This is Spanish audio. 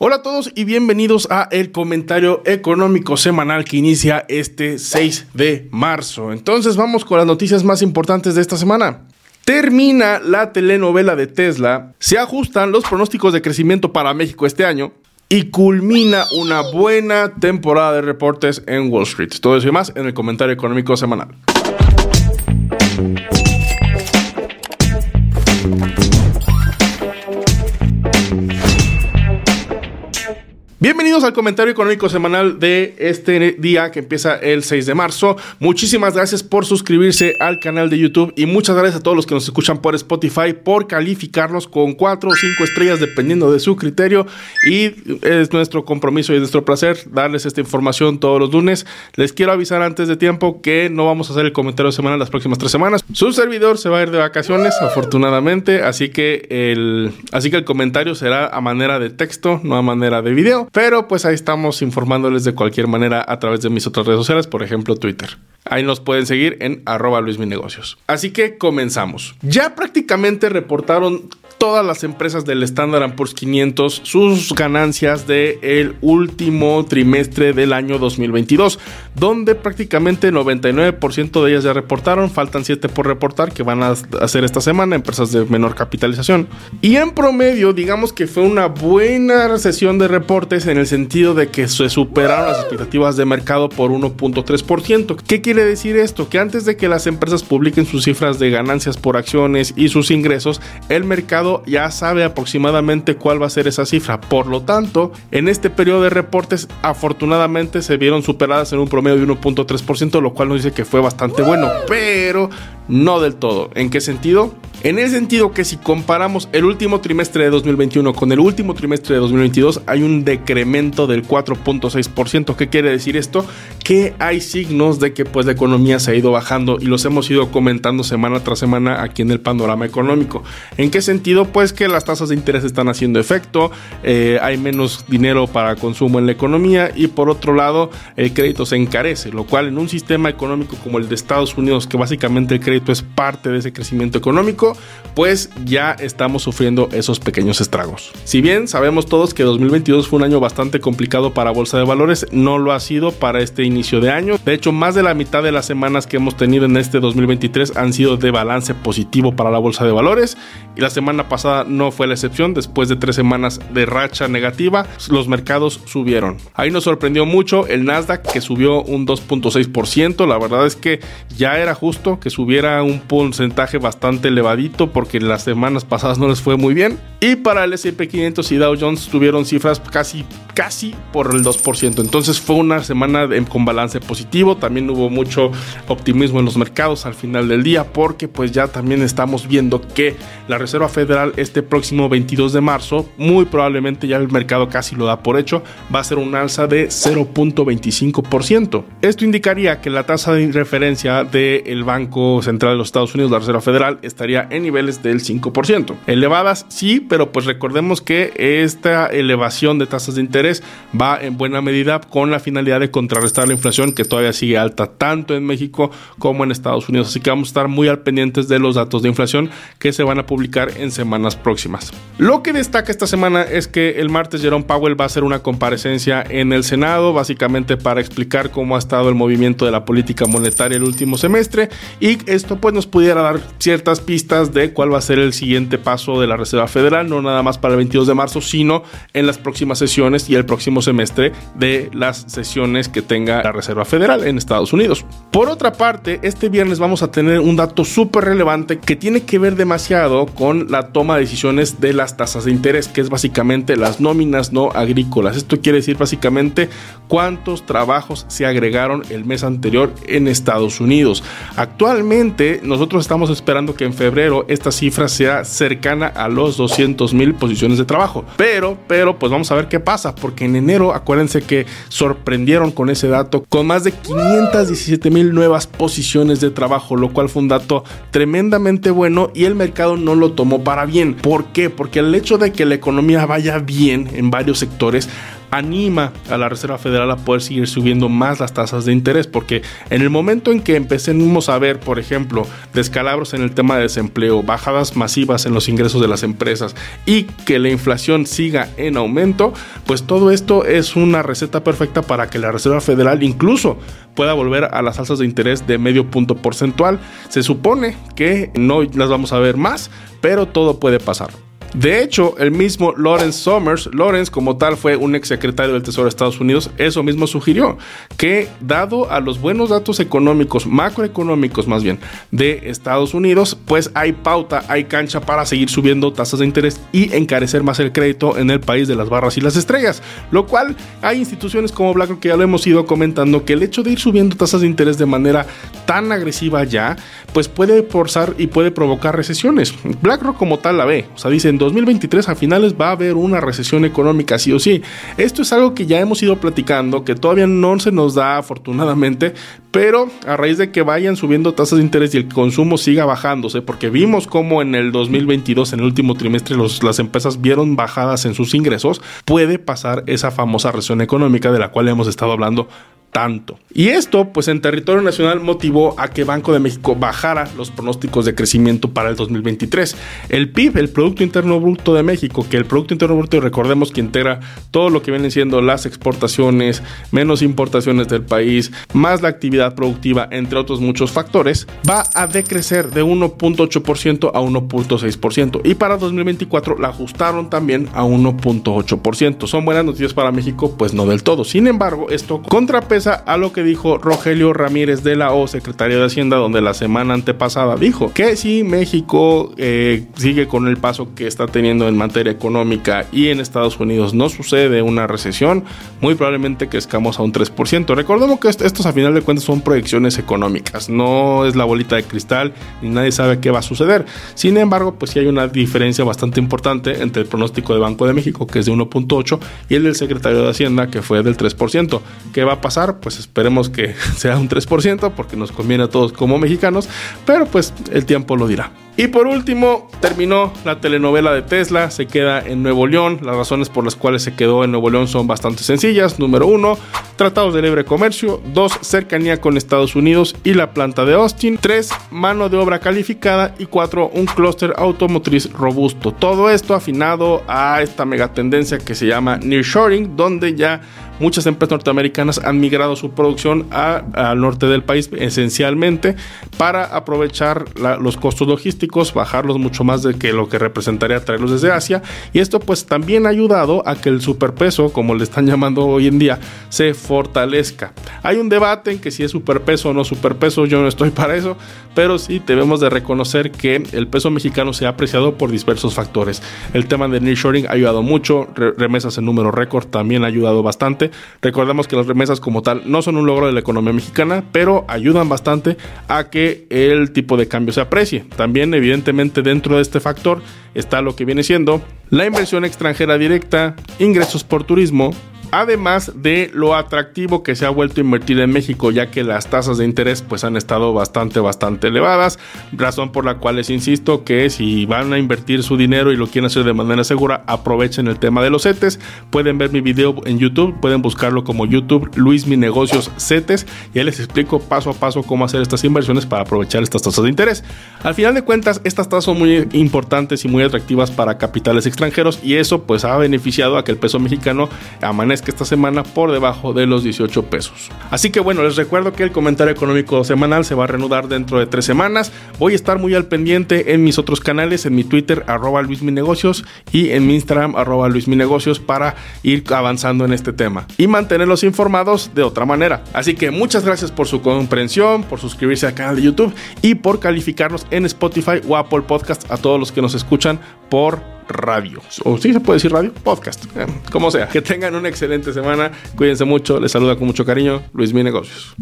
Hola a todos y bienvenidos a el comentario económico semanal que inicia este 6 de marzo. Entonces vamos con las noticias más importantes de esta semana. Termina la telenovela de Tesla, se ajustan los pronósticos de crecimiento para México este año y culmina una buena temporada de reportes en Wall Street. Todo eso y más en el comentario económico semanal. Bienvenidos al comentario económico semanal de este día que empieza el 6 de marzo. Muchísimas gracias por suscribirse al canal de YouTube y muchas gracias a todos los que nos escuchan por Spotify por calificarnos con 4 o 5 estrellas dependiendo de su criterio y es nuestro compromiso y nuestro placer darles esta información todos los lunes. Les quiero avisar antes de tiempo que no vamos a hacer el comentario semanal las próximas tres semanas. Su servidor se va a ir de vacaciones afortunadamente, así que el, así que el comentario será a manera de texto, no a manera de video. Pero pues ahí estamos informándoles de cualquier manera a través de mis otras redes sociales, por ejemplo Twitter. Ahí nos pueden seguir en arroba luisminegocios. Así que comenzamos. Ya prácticamente reportaron todas las empresas del Standard Poor's 500 sus ganancias del el último trimestre del año 2022, donde prácticamente 99% de ellas ya reportaron, faltan 7 por reportar que van a hacer esta semana, empresas de menor capitalización. Y en promedio, digamos que fue una buena recesión de reportes en el sentido de que se superaron las expectativas de mercado por 1.3%. ¿Qué quiere decir esto? Que antes de que las empresas publiquen sus cifras de ganancias por acciones y sus ingresos, el mercado ya sabe aproximadamente cuál va a ser esa cifra. Por lo tanto, en este periodo de reportes, afortunadamente se vieron superadas en un promedio de 1.3%, lo cual nos dice que fue bastante bueno, pero no del todo. ¿En qué sentido? En el sentido que si comparamos el último trimestre de 2021 con el último trimestre de 2022, hay un decremento del 4.6%. ¿Qué quiere decir esto? Que hay signos de que pues la economía se ha ido bajando y los hemos ido comentando semana tras semana aquí en el panorama económico. ¿En qué sentido? Pues que las tasas de interés están haciendo efecto, eh, hay menos dinero para consumo en la economía y por otro lado el crédito se encarece, lo cual en un sistema económico como el de Estados Unidos, que básicamente el crédito es parte de ese crecimiento económico, pues ya estamos sufriendo esos pequeños estragos. Si bien sabemos todos que 2022 fue un año bastante complicado para Bolsa de Valores, no lo ha sido para este inicio de año. De hecho, más de la mitad de las semanas que hemos tenido en este 2023 han sido de balance positivo para la Bolsa de Valores y la semana pasada no fue la excepción. Después de tres semanas de racha negativa, los mercados subieron. Ahí nos sorprendió mucho el Nasdaq que subió un 2.6%. La verdad es que ya era justo que subiera un porcentaje bastante elevado porque las semanas pasadas no les fue muy bien. Y para el S&P 500 y Dow Jones tuvieron cifras casi, casi por el 2%. Entonces fue una semana con balance positivo. También hubo mucho optimismo en los mercados al final del día porque pues ya también estamos viendo que la Federal este próximo 22 de marzo, muy probablemente ya el mercado casi lo da por hecho, va a ser un alza de 0.25%. Esto indicaría que la tasa de referencia del Banco Central de los Estados Unidos, la Reserva Federal, estaría en niveles del 5%. Elevadas, sí, pero pues recordemos que esta elevación de tasas de interés va en buena medida con la finalidad de contrarrestar la inflación que todavía sigue alta tanto en México como en Estados Unidos. Así que vamos a estar muy al pendientes de los datos de inflación que se van a publicar en semanas próximas. Lo que destaca esta semana es que el martes Jerome Powell va a hacer una comparecencia en el Senado, básicamente para explicar cómo ha estado el movimiento de la política monetaria el último semestre y esto pues nos pudiera dar ciertas pistas de cuál va a ser el siguiente paso de la Reserva Federal, no nada más para el 22 de marzo, sino en las próximas sesiones y el próximo semestre de las sesiones que tenga la Reserva Federal en Estados Unidos. Por otra parte, este viernes vamos a tener un dato súper relevante que tiene que ver demasiado con la toma de decisiones de las tasas de interés, que es básicamente las nóminas no agrícolas. Esto quiere decir básicamente cuántos trabajos se agregaron el mes anterior en Estados Unidos. Actualmente nosotros estamos esperando que en febrero esta cifra sea cercana a los 200 mil posiciones de trabajo. Pero, pero, pues vamos a ver qué pasa, porque en enero, acuérdense que sorprendieron con ese dato, con más de 517 mil nuevas posiciones de trabajo, lo cual fue un dato tremendamente bueno y el mercado no lo tomó para bien. ¿Por qué? Porque el hecho de que la economía vaya bien en varios sectores anima a la Reserva Federal a poder seguir subiendo más las tasas de interés, porque en el momento en que empecemos a ver, por ejemplo, descalabros en el tema de desempleo, bajadas masivas en los ingresos de las empresas y que la inflación siga en aumento, pues todo esto es una receta perfecta para que la Reserva Federal incluso pueda volver a las alzas de interés de medio punto porcentual. Se supone que no las vamos a ver más, pero todo puede pasar. De hecho, el mismo Lawrence Summers, Lawrence como tal fue un exsecretario del Tesoro de Estados Unidos, eso mismo sugirió que dado a los buenos datos económicos, macroeconómicos más bien, de Estados Unidos, pues hay pauta, hay cancha para seguir subiendo tasas de interés y encarecer más el crédito en el país de las barras y las estrellas, lo cual hay instituciones como BlackRock que ya lo hemos ido comentando que el hecho de ir subiendo tasas de interés de manera tan agresiva ya, pues puede forzar y puede provocar recesiones. BlackRock como tal la ve, o sea, dicen 2023 a finales va a haber una recesión económica, sí o sí. Esto es algo que ya hemos ido platicando, que todavía no se nos da afortunadamente, pero a raíz de que vayan subiendo tasas de interés y el consumo siga bajándose, porque vimos como en el 2022, en el último trimestre, las empresas vieron bajadas en sus ingresos, puede pasar esa famosa recesión económica de la cual hemos estado hablando tanto. Y esto, pues en territorio nacional motivó a que Banco de México bajara los pronósticos de crecimiento para el 2023. El PIB, el Producto Interno Bruto de México, que el Producto Interno Bruto, recordemos que integra todo lo que vienen siendo las exportaciones, menos importaciones del país, más la actividad productiva, entre otros muchos factores, va a decrecer de 1.8% a 1.6%. Y para 2024 la ajustaron también a 1.8%. ¿Son buenas noticias para México? Pues no del todo. Sin embargo, esto contrapesa a lo que dijo Rogelio Ramírez de la O, secretario de Hacienda, donde la semana antepasada dijo que si México eh, sigue con el paso que está teniendo en materia económica y en Estados Unidos no sucede una recesión, muy probablemente crezcamos a un 3%. Recordemos que estos a final de cuentas son proyecciones económicas, no es la bolita de cristal y nadie sabe qué va a suceder. Sin embargo, pues sí hay una diferencia bastante importante entre el pronóstico de Banco de México, que es de 1.8, y el del secretario de Hacienda, que fue del 3%. ¿Qué va a pasar? Pues esperemos que sea un 3% porque nos conviene a todos como mexicanos, pero pues el tiempo lo dirá. Y por último, terminó la telenovela de Tesla, se queda en Nuevo León. Las razones por las cuales se quedó en Nuevo León son bastante sencillas. Número uno, tratados de libre comercio. Dos, cercanía con Estados Unidos y la planta de Austin. Tres, mano de obra calificada. Y cuatro, un clúster automotriz robusto. Todo esto afinado a esta mega tendencia que se llama nearshoring, donde ya muchas empresas norteamericanas han migrado su producción al norte del país esencialmente para aprovechar los costos logísticos bajarlos mucho más de que lo que representaría traerlos desde Asia. Y esto pues también ha ayudado a que el superpeso, como le están llamando hoy en día, se fortalezca. Hay un debate en que si es superpeso o no superpeso, yo no estoy para eso, pero sí debemos de reconocer que el peso mexicano se ha apreciado por diversos factores. El tema de nearshoring ha ayudado mucho, remesas en número récord también ha ayudado bastante. Recordemos que las remesas como tal no son un logro de la economía mexicana, pero ayudan bastante a que el tipo de cambio se aprecie. También evidentemente dentro de este factor está lo que viene siendo la inversión extranjera directa, ingresos por turismo, además de lo atractivo que se ha vuelto a invertir en México, ya que las tasas de interés pues han estado bastante, bastante elevadas, razón por la cual les insisto que si van a invertir su dinero y lo quieren hacer de manera segura, aprovechen el tema de los CETES, pueden ver mi video en YouTube, pueden buscarlo como YouTube Luis Mi Negocios CETES y ahí les explico paso a paso cómo hacer estas inversiones para aprovechar estas tasas de interés. Al final de cuentas, estas tasas son muy importantes y muy atractivas para capitales extranjeros y eso pues ha beneficiado a que el peso mexicano amanezca que esta semana por debajo de los 18 pesos. Así que bueno, les recuerdo que el comentario económico semanal se va a reanudar dentro de tres semanas. Voy a estar muy al pendiente en mis otros canales, en mi Twitter, arroba Negocios y en mi Instagram, arroba Negocios para ir avanzando en este tema y mantenerlos informados de otra manera. Así que muchas gracias por su comprensión, por suscribirse al canal de YouTube y por calificarnos en Spotify o Apple Podcast a todos los que nos escuchan por radio. O sí se puede decir radio, podcast, eh, como sea. Que tengan una excelente semana. Cuídense mucho. Les saluda con mucho cariño Luis Mi Negocios.